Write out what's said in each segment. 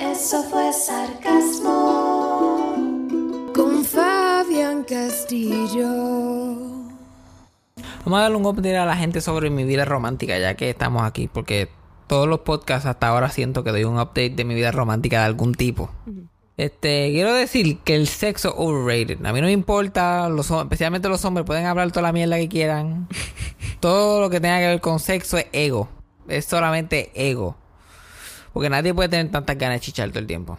Eso fue sarcasmo. Con Fabián Castillo. Vamos a darle un update a la gente sobre mi vida romántica, ya que estamos aquí, porque todos los podcasts hasta ahora siento que doy un update de mi vida romántica de algún tipo. Este, quiero decir que el sexo overrated. A mí no me importa, los, especialmente los hombres pueden hablar toda la mierda que quieran. Todo lo que tenga que ver con sexo es ego. Es solamente ego. Porque nadie puede tener tantas ganas de chichar todo el tiempo.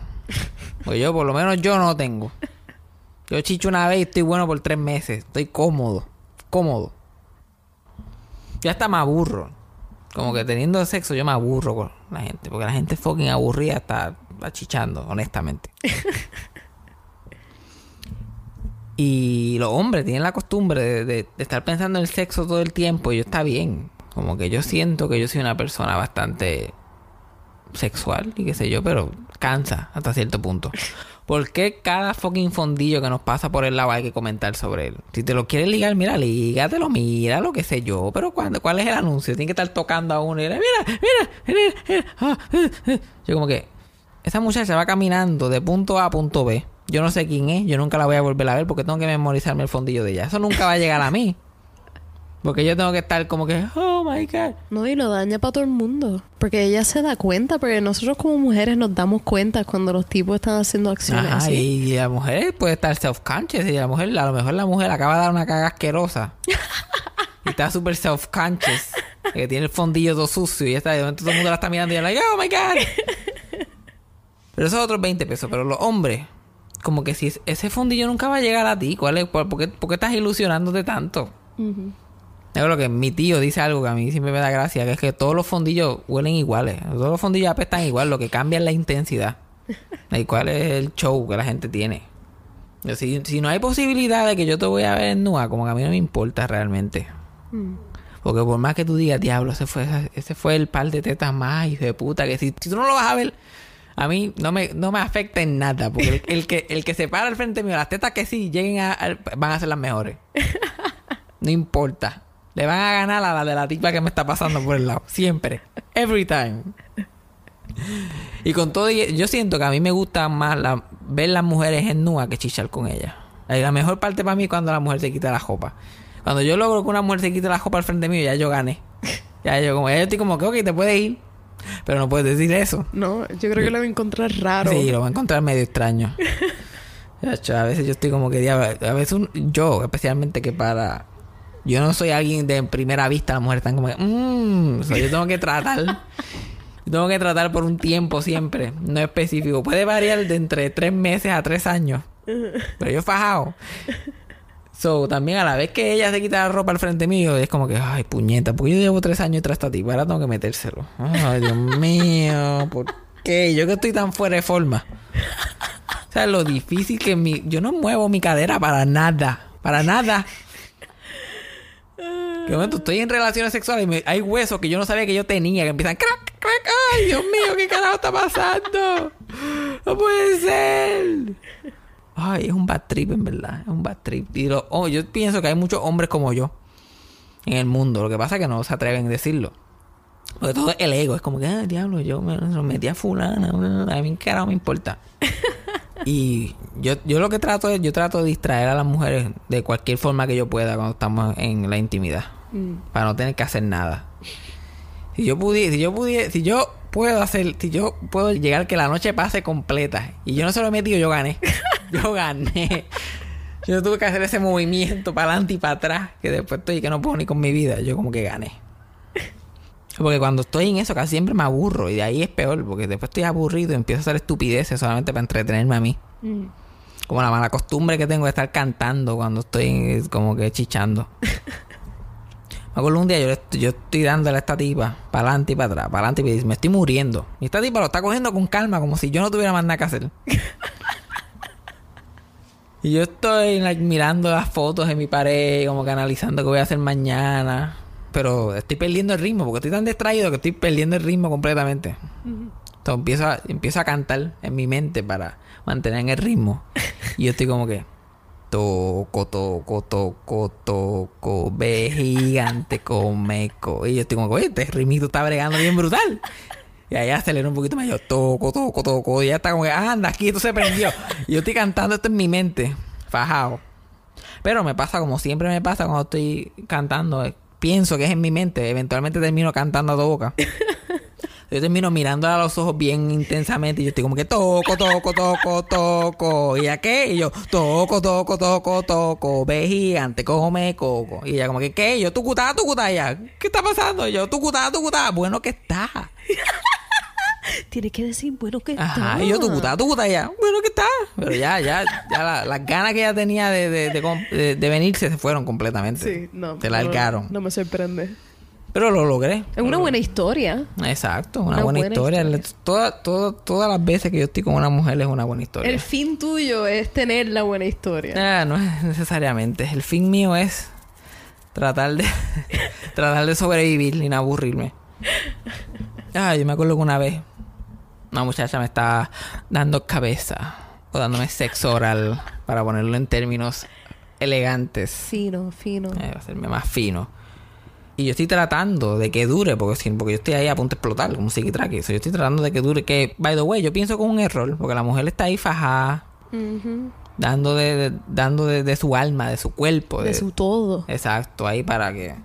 Pues yo, por lo menos yo no tengo. Yo chicho una vez y estoy bueno por tres meses. Estoy cómodo. Cómodo. Yo hasta me aburro. Como que teniendo sexo yo me aburro con la gente. Porque la gente fucking aburrida está, está chichando, honestamente. y los hombres tienen la costumbre de, de- de estar pensando en el sexo todo el tiempo. Y yo está bien. Como que yo siento que yo soy una persona bastante sexual y qué sé yo, pero cansa hasta cierto punto. ¿Por qué cada fucking fondillo que nos pasa por el lado hay que comentar sobre él? Si te lo quieres ligar, mira, lígatelo, mira, lo que sé yo. Pero ¿cuándo, ¿cuál es el anuncio? Tiene que estar tocando a uno y le, mira, mira, mira, mira, ah, eh, eh". Yo como que, esa muchacha va caminando de punto A a punto B. Yo no sé quién es, yo nunca la voy a volver a ver porque tengo que memorizarme el fondillo de ella. Eso nunca va a llegar a mí. Porque yo tengo que estar como que, oh my god. No, y lo daña para todo el mundo. Porque ella se da cuenta, porque nosotros como mujeres nos damos cuenta cuando los tipos están haciendo acciones Ajá, así. y la mujer puede estar self-conscious y la mujer, a lo mejor la mujer acaba de dar una caga asquerosa. y está súper self-conscious. Que tiene el fondillo todo sucio y ya está, de momento todo el mundo la está mirando y ella like, oh my god. pero esos otros 20 pesos, pero los hombres, como que si es- ese fondillo nunca va a llegar a ti, ¿cuál es? ¿Por, por qué, por qué estás ilusionándote tanto? Yo creo que mi tío dice algo que a mí siempre me da gracia, que es que todos los fondillos huelen iguales. Todos los fondillos apestan igual, lo que cambia es la intensidad. ¿Y cuál es el show que la gente tiene? Si, si no hay posibilidad de que yo te voy a ver en nua, como que a mí no me importa realmente. Mm. Porque por más que tú digas, diablo, ese fue, ese fue el par de tetas más, hijo de puta, que si, si tú no lo vas a ver, a mí no me, no me afecta en nada. Porque el, el que, el que se para al frente mío, las tetas que sí lleguen a, a- van a ser las mejores. No importa. Le van a ganar a la de la tipa que me está pasando por el lado. Siempre. Every time. Y con todo, yo siento que a mí me gusta más la- ver las mujeres en nua que chichar con ellas. La mejor parte para mí es cuando la mujer se quita la jopa. Cuando yo logro que una mujer se quite la jopa al frente mío, ya yo gané. Ya yo como, ya yo estoy como que, ok, te puedes ir. Pero no puedes decir eso. No, yo creo que lo voy a encontrar raro. Sí, lo va a encontrar medio extraño. A veces yo estoy como que a veces un- yo, especialmente que para yo no soy alguien de primera vista, las mujeres están como que sea, yo tengo que tratar. tengo que tratar por un tiempo siempre, no específico. Puede variar de entre tres meses a tres años. Pero yo fajado. So, también a la vez que ella se quita la ropa al frente mío, es como que, ay, puñeta, porque yo llevo tres años tras tipa, ahora tengo que metérselo. Ay, Dios mío, ¿por qué? Yo que estoy tan fuera de forma. O sea, lo difícil que mi... Yo no muevo mi cadera para nada. Para nada. Que momento estoy en relaciones sexuales y hay huesos que yo no sabía que yo tenía que empiezan crack, crack. Ay, Dios mío, ¿qué carajo está pasando? No puede ser. Ay, es un bad trip, en verdad. Es un bad trip. Y oh, yo pienso que hay muchos hombres como yo en el mundo. Lo que pasa es que no se atreven a decirlo. Porque todo el ego. Es como que, ah, diablo, yo me metí a fulana. A mí, ¿qué carajo me importa? Y yo, yo lo que trato es, yo trato de distraer a las mujeres de cualquier forma que yo pueda cuando estamos en la intimidad. Mm. Para no tener que hacer nada. Si yo pudiera, si yo pudiera, si yo puedo hacer, si yo puedo llegar que la noche pase completa y yo no se lo he metido, yo gané. Yo gané. Yo tuve que hacer ese movimiento para adelante y para atrás, que después estoy que no puedo ni con mi vida. Yo como que gané. Porque cuando estoy en eso casi siempre me aburro y de ahí es peor, porque después estoy aburrido y empiezo a hacer estupideces solamente para entretenerme a mí. Mm. Como la mala costumbre que tengo de estar cantando cuando estoy como que chichando. Me acuerdo un día yo, estoy- yo estoy dándole a esta tipa para adelante y para atrás, para adelante y para- me estoy muriendo. Y esta tipa lo está cogiendo con calma, como si yo no tuviera más nada que hacer. y yo estoy like, mirando las fotos en mi pared, como que analizando qué voy a hacer mañana. Pero estoy perdiendo el ritmo, porque estoy tan distraído que estoy perdiendo el ritmo completamente. Entonces empiezo a, empiezo a cantar en mi mente para mantener en el ritmo. Y yo estoy como que... Toco, toco, toco, toco, ve gigante, come, co. Y yo estoy como oye, este ritmito está bregando bien brutal. Y ahí acelero un poquito más. Yo toco, toco, toco. Y ya está como que, anda, aquí esto se prendió. Y yo estoy cantando esto en mi mente, fajado. Pero me pasa como siempre me pasa cuando estoy cantando. Pienso que es en mi mente. Eventualmente termino cantando a tu boca. Yo termino mirándola a los ojos bien intensamente y yo estoy como que toco, toco, toco, toco. ¿Y ella qué? Y yo toco, toco, toco, toco. Ve gigante, come coco. Y ella como que ¿qué? Y yo tucutá, tucutá. Y ella, ¿qué está pasando? Y yo tucutá, tucutá. Bueno que está. Tienes que decir, bueno, que Ajá. está. Y yo tucutá, tucutá. Y ella, bueno que está. Pero ya, ya, ya la- las ganas que ella tenía de, de, de, venirse se fueron completamente. Sí, no. Se no, largaron. No me sorprende. Pero lo logré. Es una buena historia. Exacto, una, Una buena, buena historia. historia. Toda- toda- todas las veces que yo estoy con una mujer es una buena historia. El fin tuyo es tener la buena historia. Ah, no es necesariamente. El fin mío es tratar de tratar de sobrevivir y no aburrirme. Ah, yo me acuerdo que una vez una muchacha me estaba dando cabeza o dándome sexo oral para ponerlo en términos elegantes, Fino, fino. eh, hacerme más fino. Y yo estoy tratando de que dure, porque, porque yo estoy ahí a punto de explotar, como psiquitraque. So, yo estoy tratando de que dure, que, by the way, yo pienso es un error, porque la mujer está ahí fajada, Ujú. dando de, de- dando de, de su alma, de su cuerpo. De su todo. Exacto, ahí para que,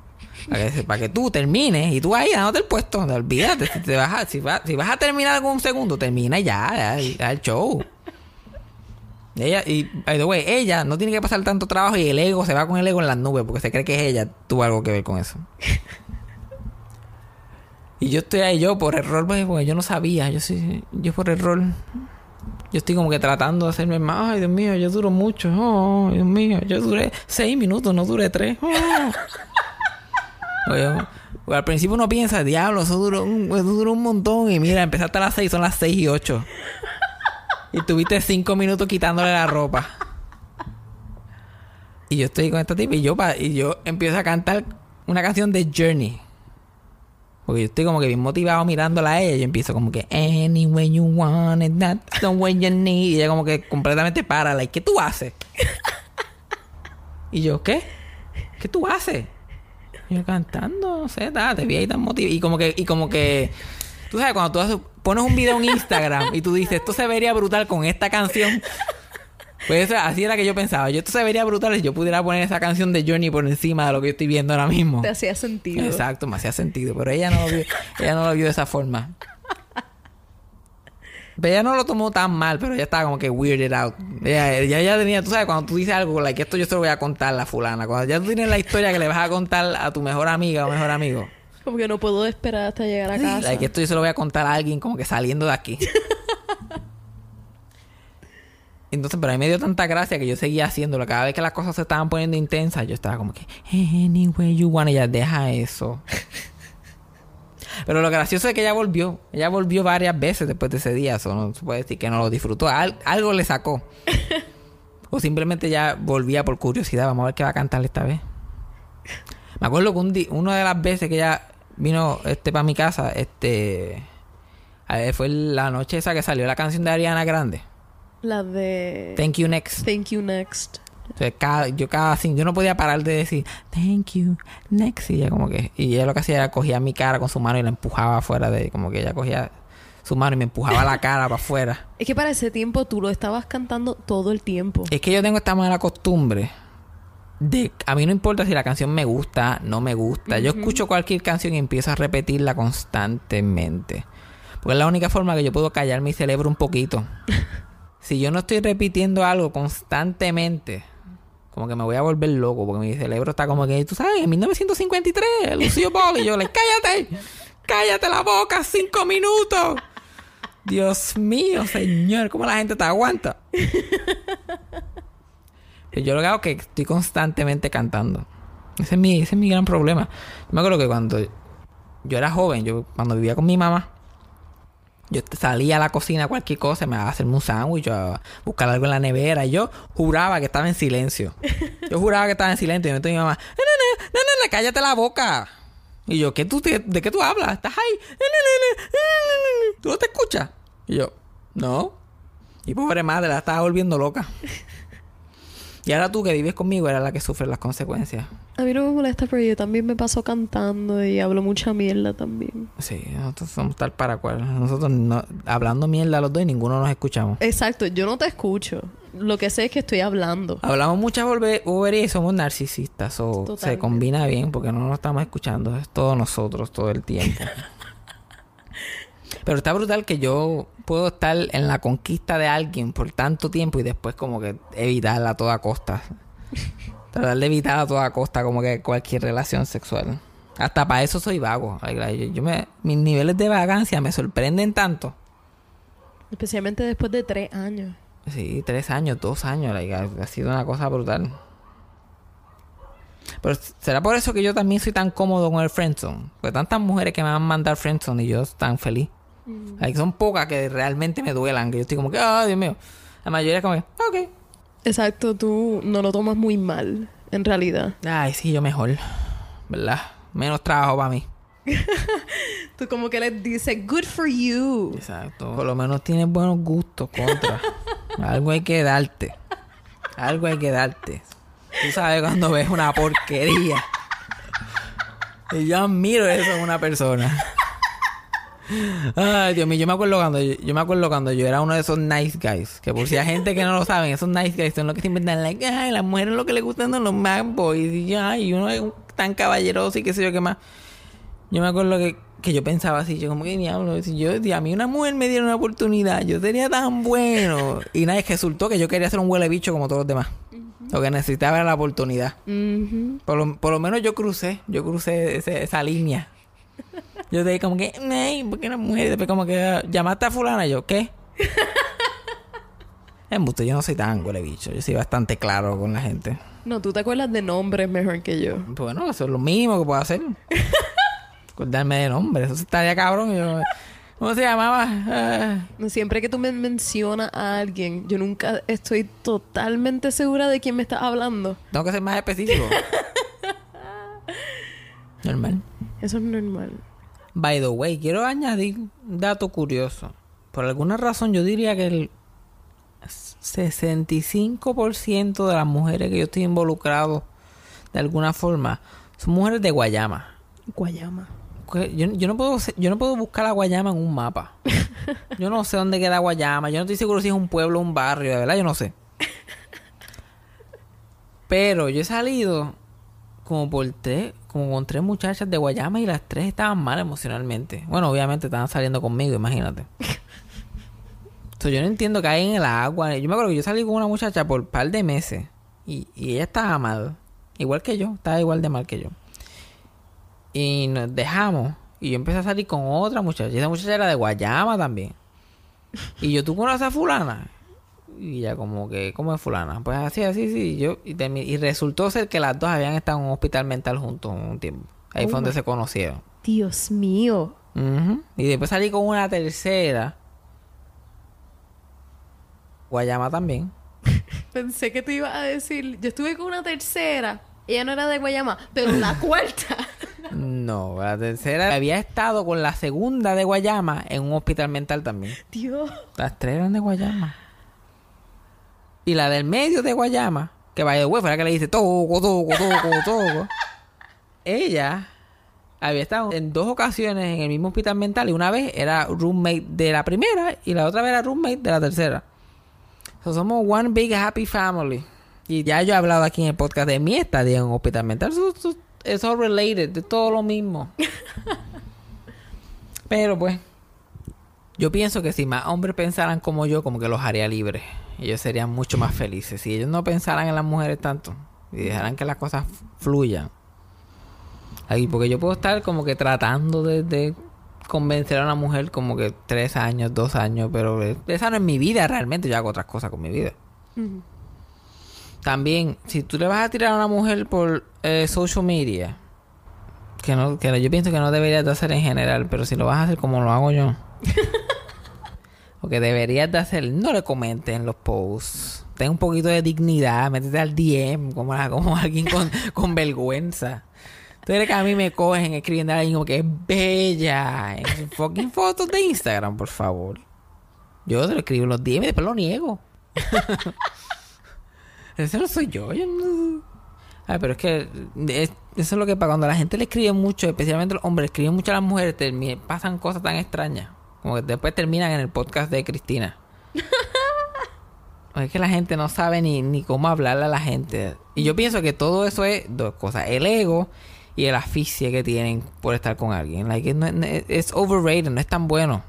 para que para que tú termines y tú ahí dándote el puesto. Olvídate, si, te vas a, si, vas, si vas a terminar un segundo, termina ya, ya, ya el show. Ella, y by the way, ella no tiene que pasar tanto trabajo y el ego se va con el ego en las nubes porque se cree que es ella, tuvo algo que ver con eso. y yo estoy ahí, yo por error, pues, porque yo no sabía, yo sí, yo por error. Yo estoy como que tratando de hacerme más. Ay, Dios mío, yo duro mucho. Oh, Dios mío, yo duré seis minutos, no duré tres. Oh. Al principio uno piensa, diablo, eso duró un, eso duró un montón. Y mira, empezaste a las seis, son las seis y ocho. Y tuviste cinco minutos quitándole la ropa. Y yo estoy con esta tipa y yo, y yo empiezo a cantar una canción de Journey. Porque yo estoy como que bien motivado mirándola a ella. Yo empiezo como que Any way you want it, that's the way you need. Y ella como que completamente para. ¿qué tú haces? y yo, ¿qué? ¿Qué tú haces? Yo cantando, no sé, ta, te vi ahí tan motivado. Y como que, y como que, tú sabes, cuando tú haces- pones un video en Instagram y tú dices, esto se vería brutal con esta canción. Pues eso, así era que yo pensaba. Yo esto se vería brutal si yo pudiera poner esa canción de Journey por encima de lo que yo estoy viendo ahora mismo. Te hacía sentido. Exacto, me hacía sentido. Pero ella no lo vio, ella no lo vio de esa forma. Pero ella no lo tomó tan mal, pero ella estaba como que weirded out. Ella, ella ya tenía, tú sabes, cuando tú dices algo, like, esto yo se lo voy a contar a la fulana. Cuando ya tú tienes la historia que le vas a contar a tu mejor amiga o mejor amigo. Como que no puedo esperar hasta llegar a casa. Like, esto yo se lo voy a contar a alguien como que saliendo de aquí. Entonces, pero a mí me dio tanta gracia que yo seguía haciéndolo. Cada vez que las cosas se estaban poniendo intensas, yo estaba como que, anyway you want, y ella deja eso. pero lo gracioso es que ella volvió. Ella volvió varias veces después de ese día. Eso no se puede decir que no lo disfrutó. Al- algo le sacó. o simplemente ya volvía por curiosidad. Vamos a ver qué va a cantar esta vez. Me acuerdo que un una de las veces que ella vino este para mi casa, este fue la noche esa que salió la canción de Ariana Grande. La de... Thank you next. Thank you next. Sea, cada- yo cada yo no podía parar de decir thank you next y ella como que y ella lo que hacía era cogía mi cara con su mano y la empujaba afuera de como que ella cogía su mano y me empujaba la cara para afuera. Es que para ese tiempo tú lo estabas cantando todo el tiempo. Es que yo tengo esta mala costumbre de a mí no importa si la canción me gusta, no me gusta. Yo escucho cualquier canción y empiezo a repetirla constantemente. Porque es la única forma que yo puedo callar mi cerebro un poquito. si yo no estoy repitiendo algo constantemente, como que me voy a volver loco porque mi cerebro está como que, tú sabes, en 1953, Lucio Ball y yo le, cállate, cállate la boca, cinco minutos. Dios mío, señor, ¿cómo la gente te aguanta? yo lo que hago es que estoy constantemente cantando. Ese es mi, ese es mi gran problema. Yo me acuerdo que cuando yo era joven, yo cuando vivía con mi mamá, yo salía a la cocina, cualquier cosa, me iba a hacerme un sándwich, a buscar algo en la nevera. Y yo juraba que estaba en silencio. Yo juraba que estaba en silencio. Y me mi mamá, no, no, no, cállate la boca. Y yo, ¿qué tú, ¿de qué tú hablas? ¿Estás ahí? ¿Tú no te escuchas? Y yo, no. Y pobre madre, la estaba volviendo loca. Y ahora tú que vives conmigo era la que sufre las consecuencias. A mí no me molesta, pero yo también me paso cantando y hablo mucha mierda también. Sí, nosotros somos tal para cual. Nosotros no, hablando mierda los dos y ninguno nos escuchamos. Exacto, yo no te escucho. Lo que sé es que estoy hablando. Hablamos muchas boberías y somos narcisistas. O se combina bien porque no nos estamos escuchando. Es todo nosotros todo el tiempo. Pero está brutal que yo puedo estar en la conquista de alguien por tanto tiempo y después como que evitarla a toda costa. Tratar de evitar a toda costa como que cualquier relación sexual. Hasta para eso soy vago. Yo, me, mis niveles de vagancia me sorprenden tanto. Especialmente después de tres años. Sí, tres años, dos años. ha sido una cosa brutal. Pero será por eso que yo también soy tan cómodo con el friendzone. Porque tantas mujeres que me van a mandar friendzone y yo tan feliz. Mm. son pocas que realmente me duelan. Que yo estoy como que, ay, Dios mío. La mayoría es como que, ok. Exacto, tú no lo tomas muy mal, en realidad. Ay, sí, yo mejor. ¿Verdad? Menos trabajo para mí. tú como que les dices, good for you. Exacto. Por lo menos tienes buenos gustos contra. Algo hay que darte. Algo hay que darte. Tú sabes cuando ves una porquería. Y yo admiro eso en una persona. Ay, Dios mío, yo me acuerdo cuando yo, me acuerdo cuando yo era uno de esos nice guys. Que por si hay gente que no lo saben, esos nice guys son los que se inventan, like, ay, las mujeres lo que les gustan son los man boys. Y yo, ay, uno es tan caballeroso y qué sé yo qué más. Yo me acuerdo que, que yo pensaba así, yo como que diablo, si yo, si a mí una mujer me diera una oportunidad, yo sería tan bueno. Y nada, resultó que yo quería ser un huele bicho como todos los demás. Lo que necesitaba era la oportunidad. por, lo, por, lo, menos yo crucé, yo crucé esa línea. Yo te dije como que, Ney, porque una mujer. Después como que llamaste a fulana. Y yo, ¿qué? Embuste, yo no soy tan huele bicho. Yo soy bastante claro con la gente. No, tú te acuerdas de nombres mejor que yo. Bueno, eso es lo mismo que puedo hacer. Acordarme de nombres. Eso estaría cabrón. Yo, ¿Cómo se llamaba? Siempre que tú me mencionas a alguien, yo nunca estoy totalmente segura de quién me estás hablando. Tengo que ser más específico. normal. Eso es normal. By the way, quiero añadir un dato curioso. Por alguna razón yo diría que el 65% de las mujeres que yo estoy involucrado de alguna forma son mujeres de Guayama. Guayama. Yo, yo, no puedo yo no puedo buscar a Guayama en un mapa. Yo no sé dónde queda Guayama. Yo no estoy seguro si es un pueblo o un barrio, de verdad, yo no sé. Pero yo he salido como por tres, como con tres muchachas de Guayama y las tres estaban mal emocionalmente. Bueno, obviamente estaban saliendo conmigo, imagínate. Entonces yo no entiendo hay en el agua. Yo me acuerdo que yo salí con una muchacha por un par de meses y, y ella estaba mal. Igual que yo, estaba igual de mal que yo. Y nos dejamos. Y yo empecé a salir con otra muchacha. Y esa muchacha era de Guayama también. Y yo, ¿tú conoces a fulana? Y ya como que, ¿cómo es fulana? Pues así, así, sí. Yo, y, resultó ser que las dos habían estado en un hospital mental juntos un tiempo. Ahí fue oh donde se conocieron. Dios mío. Y después salí con una tercera. Guayama también. Pensé que te iba a decir, yo estuve con una tercera. Ella no era de Guayama, pero la cuarta. no, la tercera había estado con la segunda de Guayama en un hospital mental también. Dios. Las tres eran de Guayama. Y la del medio de Guayama, que vaya de fue la que le dice toco, toco, toco, toco. Ella había estado en dos ocasiones en el mismo hospital mental y una vez era roommate de la primera y la otra vez era roommate de la tercera. somos one big happy family. Y ya yo he hablado aquí en el podcast de mi estadía en un hospital mental. Eso, es all related, de todo lo mismo. Pero pues, yo pienso que si más hombres pensaran como yo, como que los haría libres ellos serían mucho más felices. Si ellos no pensaran en las mujeres tanto y dejaran que las cosas fluyan. Ahí, porque yo puedo estar como que tratando de, de convencer a una mujer como que tres años, dos años, pero esa no es mi vida realmente. Yo hago otras cosas con mi vida. También, si tú le vas a tirar a una mujer por eh, social media, que no, que yo pienso que no deberías de hacer en general, pero si lo vas a hacer como lo hago yo, lo que deberías de hacer, no le comentes en los posts. Ten un poquito de dignidad, métete al DM como, alguien con, con vergüenza. Tú eres que a mí me cogen escribiendo a alguien como que es bella en sus fucking fotos de Instagram, por favor. Yo te lo escribo en los DM y después lo niego. Ese no soy yo. yo no- Ay, pero es que es- eso es lo que pasa. Cuando la gente le escribe mucho, especialmente los hombres, escriben mucho a las mujeres, termi- pasan cosas tan extrañas. Como que después terminan en el podcast de Cristina. es que la gente no sabe ni, ni cómo hablarle a la gente. Y yo pienso que todo eso es dos cosas. El ego y el asfixia que tienen por estar con alguien. Like, no- no- es overrated, no es tan bueno.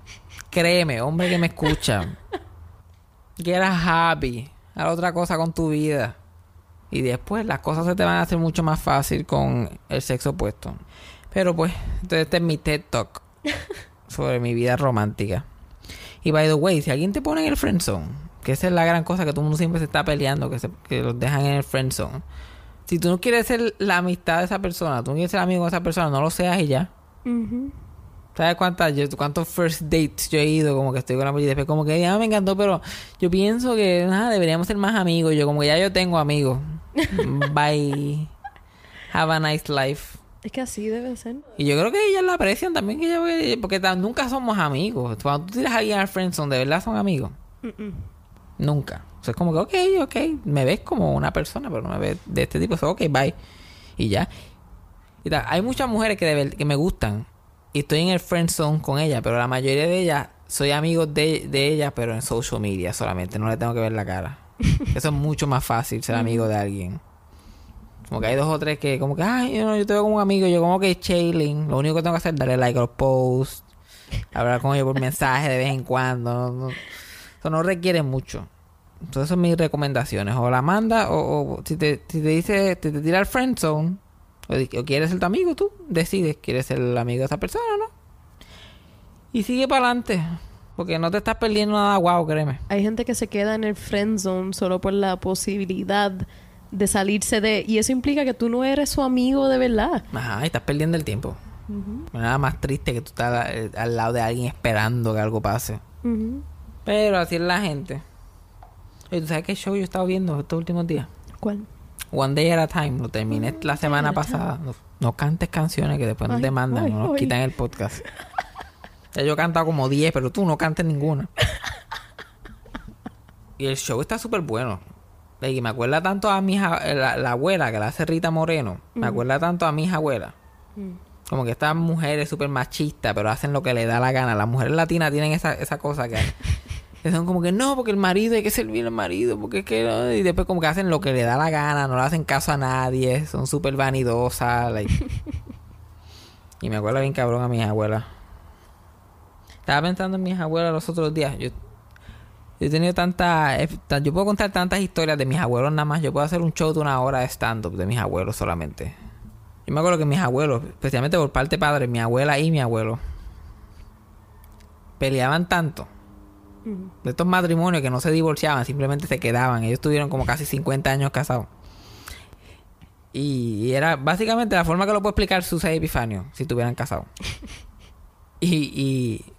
Créeme, hombre que me escucha. Get a hobby. Haz otra cosa con tu vida. Y después las cosas se te van a hacer mucho más fácil con el sexo opuesto. Pero pues, entonces este es mi TED Talk sobre mi vida romántica. Y by the way, si alguien te pone en el friendzone, que esa es la gran cosa que todo el mundo siempre se está peleando, que, se, que los dejan en el friendzone. Si tú no quieres ser la amistad de esa persona, tú no quieres ser amigo de esa persona, no lo seas y ya. ¿Sabes cuántas, yo- cuántos first dates yo he ido? Como que estoy con la mujer y después como que ya me encantó, pero yo pienso que nada, deberíamos ser más amigos. Yo como que ya yo tengo amigos. Bye. Have a nice life. Es que así debe ser. Y yo creo que ellas lo aprecian también, que ella- porque ta- nunca somos amigos. Cuando tú tiras a alguien al friendzone, ¿de verdad son amigos? Nunca. O sea, es como que, ok, ok, me ves como una persona, pero no me ves de este tipo. So, ok, bye. Y ya. Y hay muchas mujeres que, de ver- que me gustan y estoy en el friend zone con ellas, pero la mayoría de ellas soy amigo de, de ellas, pero en social media solamente. No le tengo que ver la cara. Eso es mucho más fácil, ser amigo de alguien. Como que hay dos o tres que, como que, ay, yo, no, yo te veo como un amigo, yo como que chilling. Lo único que tengo que hacer es darle like a los posts, hablar con ellos por mensaje de vez en cuando. No, no- eso no requiere mucho. Entonces, son mis recomendaciones. O la manda, o, si, te, si te dice, te, te tira al friend zone, o quieres ser tu amigo, tú decides, quieres ser el amigo de esa persona o no. Y sigue para adelante. Porque no te estás perdiendo nada guau, créeme. Hay gente que se queda en el friend zone solo por la posibilidad de salirse de... Y eso implica que tú no eres su amigo de verdad. Ajá, y estás perdiendo el tiempo. Nada más triste que tú estás al, al lado de alguien esperando que algo pase. Pero así es la gente. Oye, ¿tú sabes qué show yo he estado viendo estos últimos días? ¿Cuál? One Day at a Time. Lo terminé la semana pasada. No, no cantes canciones que después nos Ay, demandan. ay, no nos ay. quitan el podcast. Ya yo he cantado como 10, pero tú no cantes ninguna. Y el show está súper bueno. Y me acuerda tanto a mi hija- la, la abuela que la hace Rita Moreno. Me acuerda tanto a mis abuelas. Mm. Como que estas mujeres súper machistas, pero hacen lo que le da la gana. Las mujeres latinas tienen esa, esa cosa que, que son como que no, porque el marido hay que servir al marido, porque es que no", y después como que hacen lo que le da la gana, no le hacen caso a nadie, son súper vanidosas. like. y me acuerdo bien cabrón a mis abuelas. Estaba pensando en mis abuelas los otros días. Yo, yo he tenido tantas. Yo puedo contar tantas historias de mis abuelos nada más. Yo puedo hacer un show de una hora de stand-up de mis abuelos solamente. Yo me acuerdo que mis abuelos, especialmente por parte padre, mi abuela y mi abuelo, peleaban tanto. De estos matrimonios que no se divorciaban, simplemente se quedaban. Ellos tuvieron como casi 50 años casados. Y, era básicamente la forma que lo puedo explicar Susa y Epifanio, si estuvieran casados. Y, y,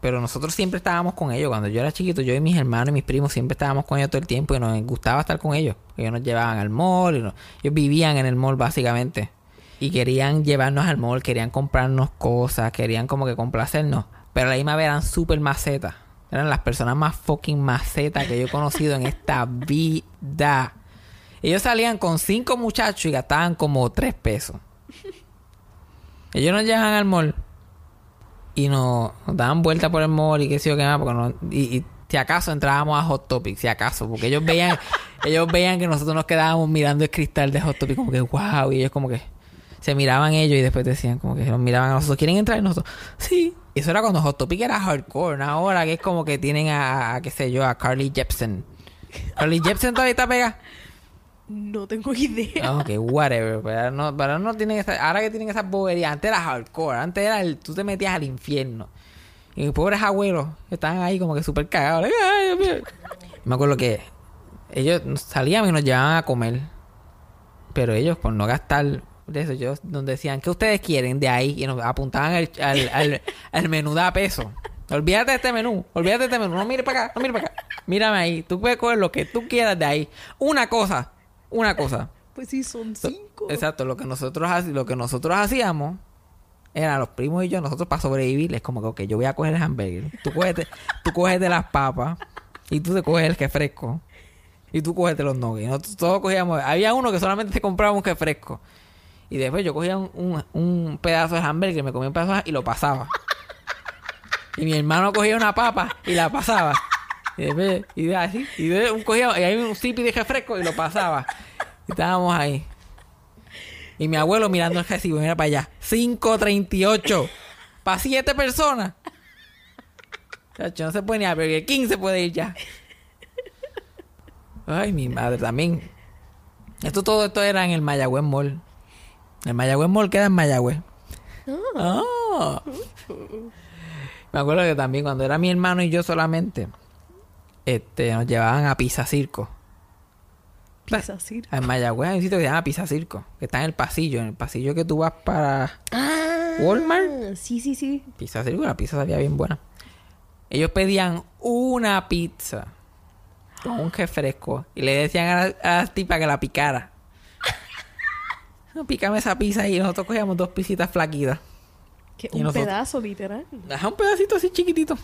Pero nosotros siempre estábamos con ellos. Cuando yo era chiquito, yo y mis hermanos y mis primos siempre estábamos con ellos todo el tiempo y nos gustaba estar con ellos. Ellos nos llevaban al mall, ellos vivían en el mall básicamente. Y querían llevarnos al mall, querían comprarnos cosas, querían como que complacernos. Pero la misma vez eran súper macetas. Eran las personas más fucking macetas que yo he conocido en esta vida. Ellos salían con cinco muchachos y gastaban como tres pesos. Ellos nos llevaban al mall y nos, nos daban vuelta por el mall y qué sé yo qué más, porque no- y, y si acaso entrábamos a Hot Topic, si acaso, porque ellos veían, ellos veían que nosotros nos quedábamos mirando el cristal de Hot Topic como que wow, y ellos como que se miraban ellos y después decían como que nos miraban a nosotros, ¿quieren entrar? Y nosotros, sí, Eso era cuando Hot Topic era hardcore. ¿no? Ahora que es como que tienen a, a, qué sé yo, a Carly Jepsen. Carly Jepsen todavía está pega. No tengo idea. Ok, whatever. Pero no, pero no tienen esa, ahora que tienen esas boberías. Antes era hardcore. Antes era el, tú te metías al infierno. Y mis pobres abuelos estaban ahí como que súper cagados. Me acuerdo que ellos salían y nos llevaban a comer. Pero ellos, por no gastar de eso, ellos nos decían, ¿qué ustedes quieren de ahí? Y nos apuntaban al, al, al, al menú de peso. Olvídate de este menú, olvídate de este menú. No mires para acá, no mires para acá. Mírame ahí. Tú puedes coger lo que tú quieras de ahí. Una cosa, una cosa. Pues sí, son cinco. Exacto, lo que nosotros lo que nosotros hacíamos eran los primos y yo, nosotros para sobrevivir, es como que ok, yo voy a coger el hamburger, tú coges, tú de las papas y tú te coges el que fresco y tú coges de los nuggets. Nosotros todos cogíamos, había uno que solamente se compraba un que fresco y después yo cogía un, un, un pedazo de hamburger, me comía un pedazo y lo pasaba. Y mi hermano cogía una papa y la pasaba. Y después, y de así, y de un cogía, y hay un sipi de refresco y lo pasaba. Y estábamos ahí. Y mi abuelo mirando el recibo, mira para allá. 5.38. Para siete personas. Chacho, no se puede ni a Burger King se puede ir ya. Ay, mi madre también. Esto todo esto era en el Mayagüez Mall. El Mayagüez Mall queda en Mayagüez. Ah. Me acuerdo que también cuando era mi hermano y yo solamente, este, nos llevaban a Pizza Circo. Pizza Circo. En Mayagüez hay un sitio que se llama Pizza Circo, que está en el pasillo, en el pasillo que tú vas para Ah, Walmart. Sí, sí, sí. Pizza Circo, la pizza sabía bien buena. Ellos pedían una pizza con un refresco y le decían a la, a la tipa que la picara. Pícame esa pizza y nosotros cogíamos dos pisitas flaquitas. Que un nosotros- pedazo, literal. Ajá, un pedacito así chiquitito.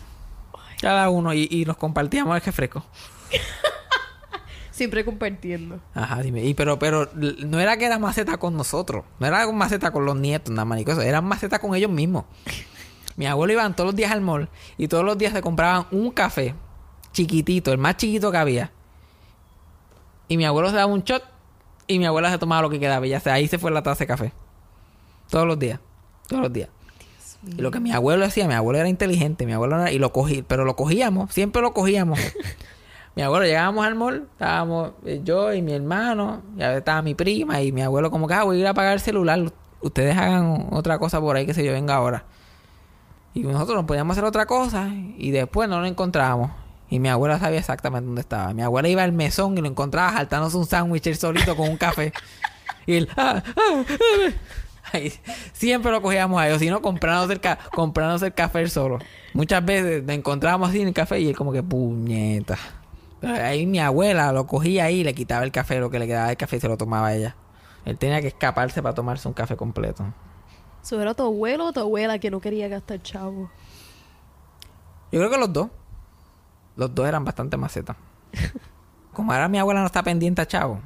Cada uno y, y nos compartíamos el refresco. Siempre compartiendo. Ajá, dime. Y pero, pero no era que era maceta con nosotros. No era maceta con los nietos, nada más ni cosa. Era maceta con ellos mismos. Mi abuelo iban todos los días al mall y todos los días se compraban un café chiquitito, el más chiquito que había. Y mi abuelo se daba un shot y mi abuela se tomaba lo que quedaba. Y ya sea, ahí se fue la taza de café. Todos los días. Todos los días. Y lo que mi abuelo hacía, mi abuelo era inteligente, mi abuelo era- y lo cogí, pero lo cogíamos, siempre lo cogíamos. mi abuelo llegábamos al mall, estábamos eh, yo y mi hermano, y a veces estaba mi prima y mi abuelo como que ah, voy a ir a apagar el celular, ustedes hagan otra cosa por ahí que se yo venga ahora. Y nosotros nos podíamos hacer otra cosa y después no lo encontrábamos. Y mi abuela sabía exactamente dónde estaba. Mi abuela iba al mesón y lo encontraba saltándose un sándwich él solito con un café. Y él, ah, ah, ah. Ahí, siempre lo cogíamos a ellos, si no comprándose el, ca- el café solo. Muchas veces nos encontrábamos así en el café y él como que puñeta. Ahí mi abuela lo cogía ahí y le quitaba el café, lo que le quedaba del café y se lo tomaba ella. Él tenía que escaparse para tomarse un café completo. ¿Eso era tu abuelo o tu abuela que no quería gastar chavo? Yo creo que los dos. Los dos eran bastante macetas. Como ahora mi abuela no está pendiente a chavo.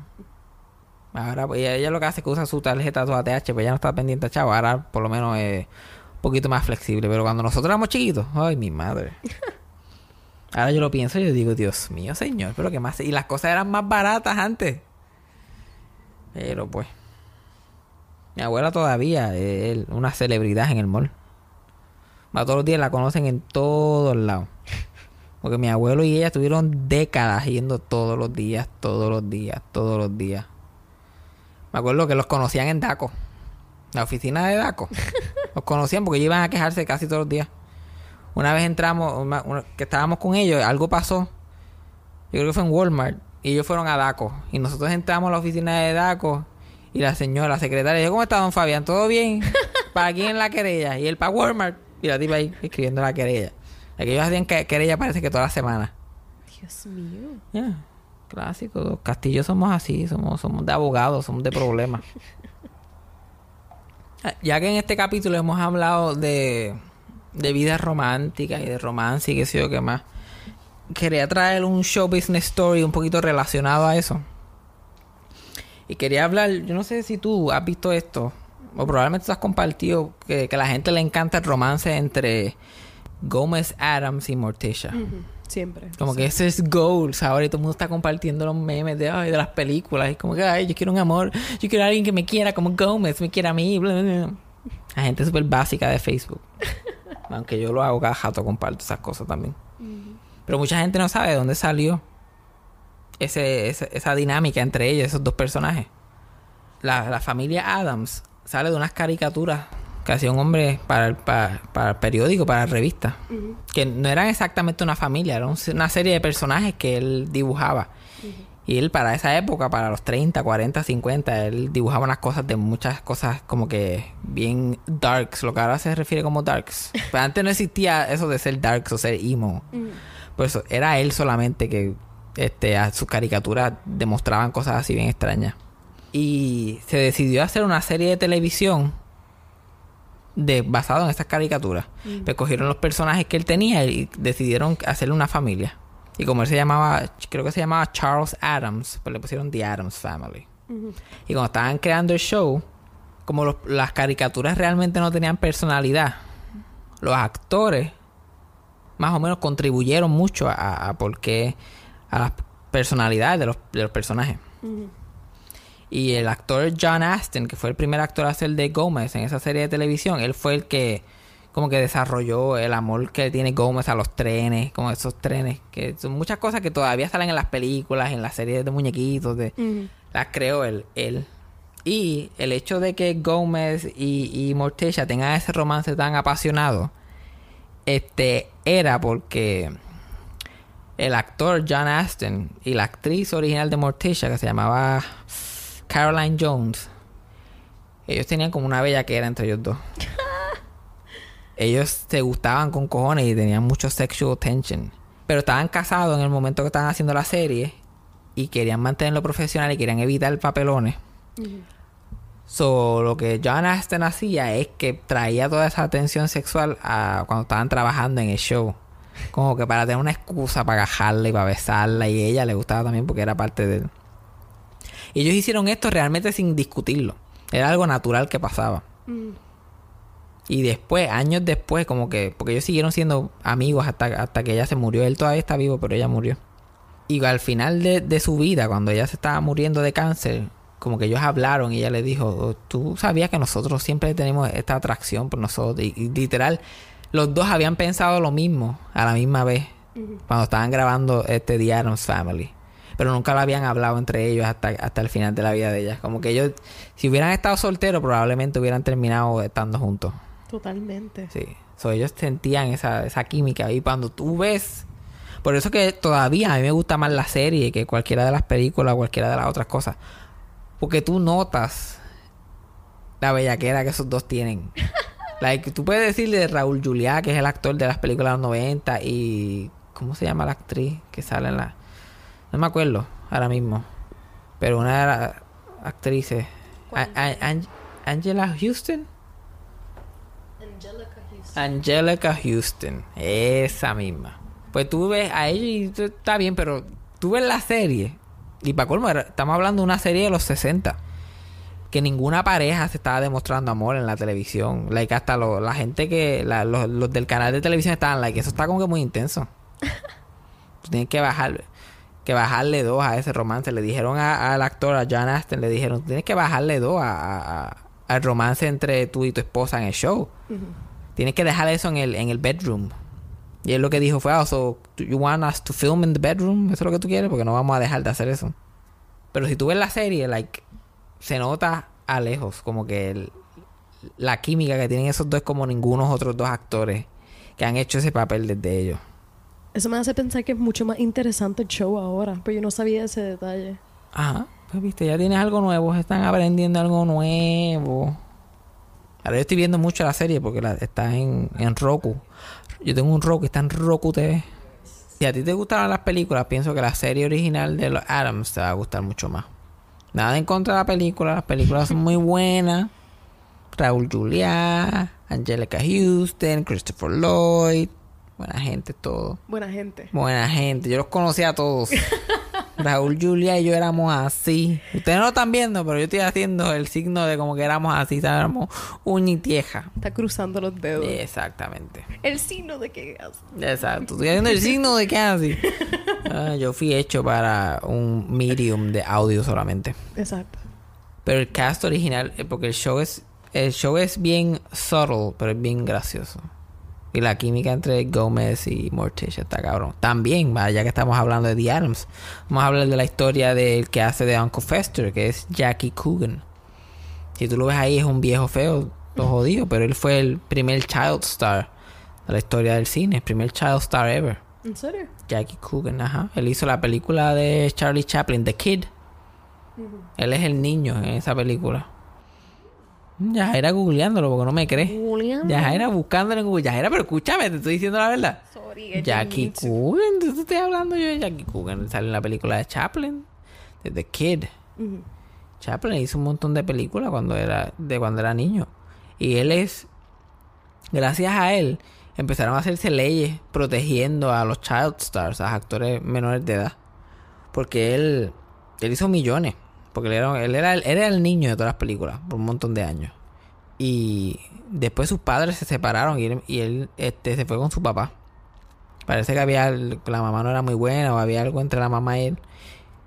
Ahora pues, ella, lo que hace es que usa su tarjeta toda TH, pero ella no está pendiente a chavo. Ahora por lo menos es un poquito más flexible. Pero cuando nosotros éramos chiquitos, ay mi madre. Ahora yo lo pienso y yo digo, Dios mío, señor, pero qué más. Y las cosas eran más baratas antes. Pero pues. Mi abuela todavía es una celebridad en el mall. Va todos los días la conocen en todos lados. Porque mi abuelo y ella estuvieron décadas yendo todos los días, todos los días, todos los días. Me acuerdo que los conocían en Daco. La oficina de Daco. Los conocían porque ellos iban a quejarse casi todos los días. Una vez entramos, una- una- que estábamos con ellos, algo pasó. Yo creo que fue en Walmart. Y ellos fueron a Daco. Y nosotros entramos a la oficina de Daco. Y la señora, la secretaria, dijo, ¿cómo está don Fabián? ¿Todo bien? ¿Para quién la querella? Y él para Walmart. Y la tipa ahí escribiendo la querella. La que ellos hacían que- querella parece que toda la semana. Dios mío. Ya, Clásico. Los castillos somos así. Somos, somos de abogados, somos de problemas. Ah, Ya que en este capítulo hemos hablado de, de vida romántica y de romance y qué sé yo qué más. Quería traer un show business story un poquito relacionado a eso. Y quería hablar, yo no sé si tú has visto esto, o probablemente tú has compartido que, a la gente le encanta el romance entre Gómez Adams y Morticia. Siempre. Como que ese es goals ahora y todo el mundo está compartiendo los memes de, ay, de las películas. Y como que, ay, yo quiero un amor, yo quiero a alguien que me quiera como Gómez, me quiera a mí. bla, bla, bla. La gente súper básica de Facebook. Aunque yo lo hago cada jato, comparto esas cosas también. Pero mucha gente no sabe de dónde salió ese, ese- esa dinámica entre ellos, esos dos personajes. La, la familia Adams sale de unas caricaturas que hacía un hombre para el, para, para el periódico, para la revista. Que no eran exactamente una familia, era un- una serie de personajes que él dibujaba. Y él para esa época, para los 30, 40, 50, él dibujaba unas cosas de muchas cosas como que bien darks, lo que ahora se refiere como darks. Pero antes no existía eso de ser darks o ser emo. Por eso era él solamente que este, a sus caricaturas demostraban cosas así bien extrañas. Y se decidió hacer una serie de televisión de, basado en estas caricaturas. Pues cogieron los personajes que él tenía y decidieron hacerle una familia. Y como él se llamaba, creo que se llamaba Charles Adams, pues le pusieron The Adams Family. Y cuando estaban creando el show, como los- las caricaturas realmente no tenían personalidad, los actores más o menos contribuyeron mucho a, a por qué- a las personalidades de los, de los personajes. Y el actor John Aston, que fue el primer actor a hacer de Gómez en esa serie de televisión, él fue el que como que desarrolló el amor que tiene Gómez a los trenes, como esos trenes, que son muchas cosas que todavía salen en las películas, en las series de muñequitos, de, las creó él, él. Y el hecho de que Gómez y, y Morticia tengan ese romance tan apasionado, este, era porque el actor John Aston y la actriz original de Morticia, que se llamaba Caroline Jones, ellos tenían como una bella que era entre ellos dos. ellos se gustaban con cojones y tenían mucho sexual tension. Pero estaban casados en el momento que estaban haciendo la serie y querían mantenerlo profesional y querían evitar papelones. So, lo que John Aston hacía es que traía toda esa atención sexual a cuando estaban trabajando en el show. Como que para tener una excusa para agajarla y para besarla. Y ella le gustaba también porque era parte de él. Y ellos hicieron esto realmente sin discutirlo. Era algo natural que pasaba. Y después, años después, como que... Porque ellos siguieron siendo amigos hasta, hasta que ella se murió. Él todavía está vivo, pero ella murió. Y al final de, de su vida, cuando ella se estaba muriendo de cáncer, como que ellos hablaron y ella le dijo, "Oh, tú sabías que nosotros siempre tenemos esta atracción por nosotros. Y, y literal, los dos habían pensado lo mismo a la misma vez cuando estaban grabando este The Addams Family. Pero nunca lo habían hablado entre ellos hasta, hasta el final de la vida de ella. Como que ellos, si hubieran estado solteros, probablemente hubieran terminado estando juntos. Totalmente. Sí. So, ellos sentían esa, esa química. Y cuando tú ves. Por eso que todavía a mí me gusta más la serie que cualquiera de las películas o cualquiera de las otras cosas. Porque tú notas la bellaquera que esos dos tienen. like, tú puedes decirle de Raúl Juliá, que es el actor de las películas de los 90, y. ¿Cómo se llama la actriz que sale en la.? No me acuerdo ahora mismo. Pero una de las actrices. Angela Houston. Angelica Houston. Angelica Houston, esa misma. Pues tú ves a ella y está bien, pero tú ves la serie. Y para colmo, estamos hablando de una serie de los 60. Que ninguna pareja se estaba demostrando amor en la televisión. Like, hasta lo- la gente que. la- los, los del canal de televisión estaban like, eso está como que muy intenso. Tú tienes que bajar. Que bajarle dos a ese romance. Le dijeron a- al actor, a John Aston, le dijeron, tienes que bajarle dos a- a- al romance entre tú y tu esposa en el show. Tienes que dejar eso en el, en el bedroom. Y él lo que dijo fue, oh, so, do you want us to film in the bedroom? ¿Eso es lo que tú quieres? Porque no vamos a dejar de hacer eso. Pero si tú ves la serie, like, se nota a lejos como que el- la química que tienen esos dos como ningunos otros dos actores que han hecho ese papel desde ellos. Eso me hace pensar que es mucho más interesante el show ahora, pero yo no sabía ese detalle. Ajá, pues viste, ya tienes algo nuevo, están aprendiendo algo nuevo. Ahora yo estoy viendo mucho la serie porque está en, en Roku. Yo tengo un Roku, está en Roku TV. Si a ti te gustaron las películas, pienso que la serie original de los Adams te va a gustar mucho más. Nada en contra de la película, las películas son muy buenas. Raúl Juliá, Angelica Houston, Christopher Lloyd, buena gente todo. Buena gente. Buena gente, yo los conocí a todos. Raúl, Julia y yo éramos así. Ustedes no lo están viendo, pero yo estoy haciendo el signo de como que éramos así, éramos uña y tieja. Está cruzando los dedos. Exactamente. El signo de que Exacto. Estoy haciendo el signo de que así. Ah, yo fui hecho para un medium de audio solamente. Exacto. Pero el cast original, eh, porque el show es el show es bien subtle, pero es bien gracioso. Y la química entre Gómez y Morticia está cabrón. También, ya que estamos hablando de The Adams, vamos a hablar de la historia del que hace de Uncle Fester, que es Jackie Coogan. Si tú lo ves ahí, es un viejo feo, lo jodido, pero él fue el primer child star de la historia del cine, el primer child star ever. ¿En serio? Jackie Coogan, ajá. Él hizo la película de Charlie Chaplin, The Kid. Él es el niño en esa película. Ya era googleándolo porque no me crees. Ya era buscándolo en Google. Ya era, pero escúchame, te estoy diciendo la verdad. Sorry, Jackie Coogan, te estoy hablando yo de Jackie Coogan. Sale en la película de Chaplin, de The Kid. Chaplin hizo un montón de películas cuando era, de cuando era niño. Y él es, gracias a él, empezaron a hacerse leyes protegiendo a los child stars, a los actores menores de edad. Porque él, él hizo millones. Porque él era, él era, era el niño de todas las películas por un montón de años. Y después sus padres se separaron y él, este, se fue con su papá. Parece que había la mamá no era muy buena o había algo entre la mamá y él.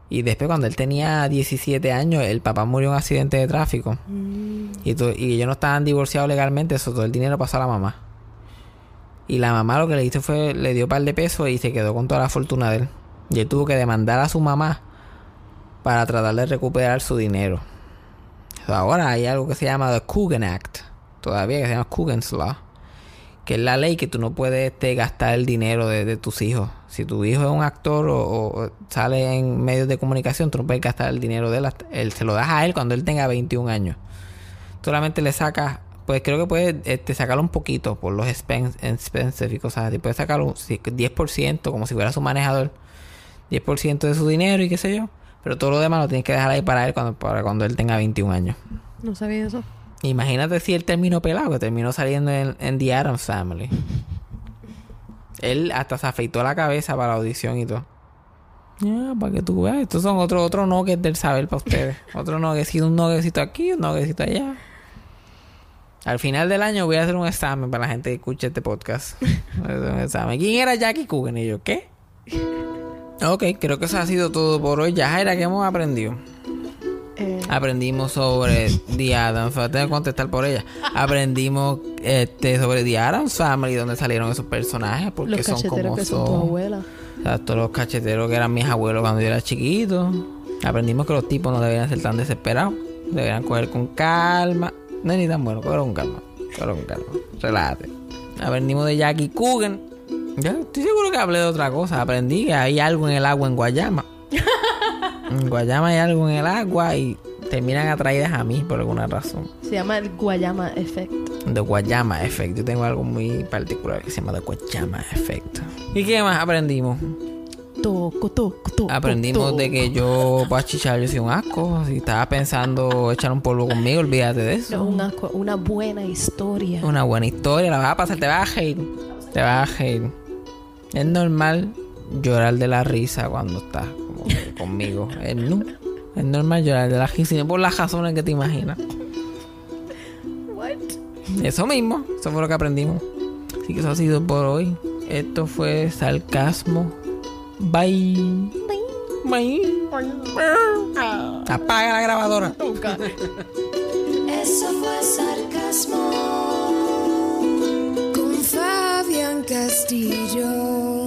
Y después cuando él tenía 17 años, el papá murió en un accidente de tráfico. Mm. Y, y ellos no estaban divorciados legalmente, eso todo el dinero pasó a la mamá. Y la mamá lo que le hizo fue, le dio un par de pesos y se quedó con toda la fortuna de él. Y él tuvo que demandar a su mamá para tratar de recuperar su dinero. ahora hay algo que se llama The Coogan Act, todavía que se llama Coogan's Law, que es la ley que tú no puedes este, gastar el dinero de, tus hijos. Si tu hijo es un actor o, sale en medios de comunicación, tú no puedes gastar el dinero de él. Se lo das a él cuando él tenga 21 años. Solamente le sacas, pues creo que puedes este, sacarlo un poquito por los expenses y cosas así. Puedes sacarlo 10%, como si fuera su manejador. 10% de su dinero y qué sé yo. Pero todo lo demás lo tienes que dejar ahí para él cuando, para cuando él tenga 21 años. No sabía eso. Imagínate si él terminó pelado, que terminó saliendo en, en The Adams Family. él hasta se afeitó la cabeza para la audición y todo. Ya, para que tú veas. Estos son otros otro nuggets del saber para ustedes. otro nuggecito, un nuggecito aquí, un nuggecito allá. Al final del año voy a hacer un examen para la gente que escuche este podcast. un examen. ¿Quién era Jackie Coogan? Y yo, ¿qué? Ok, creo que eso ha sido todo por hoy. Ya, Jaira, ¿qué hemos aprendido? Eh. Aprendimos sobre The Adams Tengo que contestar por ella. Aprendimos este, sobre The Adams Family, donde salieron esos personajes, porque los son como que son. tu abuela. Exacto, los cacheteros que eran mis abuelos cuando yo era chiquito. Aprendimos que los tipos no deberían ser tan desesperados. Deberían coger con calma. No es ni tan bueno, coger con calma. Coger con calma. Relájate. Aprendimos de Jackie Coogan yo estoy seguro que hablé de otra cosa. Aprendí que hay algo en el agua en Guayama. en Guayama hay algo en el agua y terminan atraídas a mí por alguna razón. Se llama el Guayama Effect. The Guayama Effect. Yo tengo algo muy particular que se llama The Guayama Effect. ¿Y qué más aprendimos? Toco, toco, toco, Aprendimos de que yo para chichar yo soy un asco. Si estabas pensando echar un polvo conmigo, olvídate de eso. No, un asco, una buena historia. Una buena historia, la vas a pasar, te vas a reír. Te vas a reír. Es normal llorar de la risa cuando estás conmigo. Es, no, es normal llorar de la risa por las razones que te imaginas. Eso mismo, eso fue lo que aprendimos. Así que eso ha sido por hoy. Esto fue sarcasmo. Bye. Bye. Apaga la grabadora. Eso fue sarcasmo. Castillo.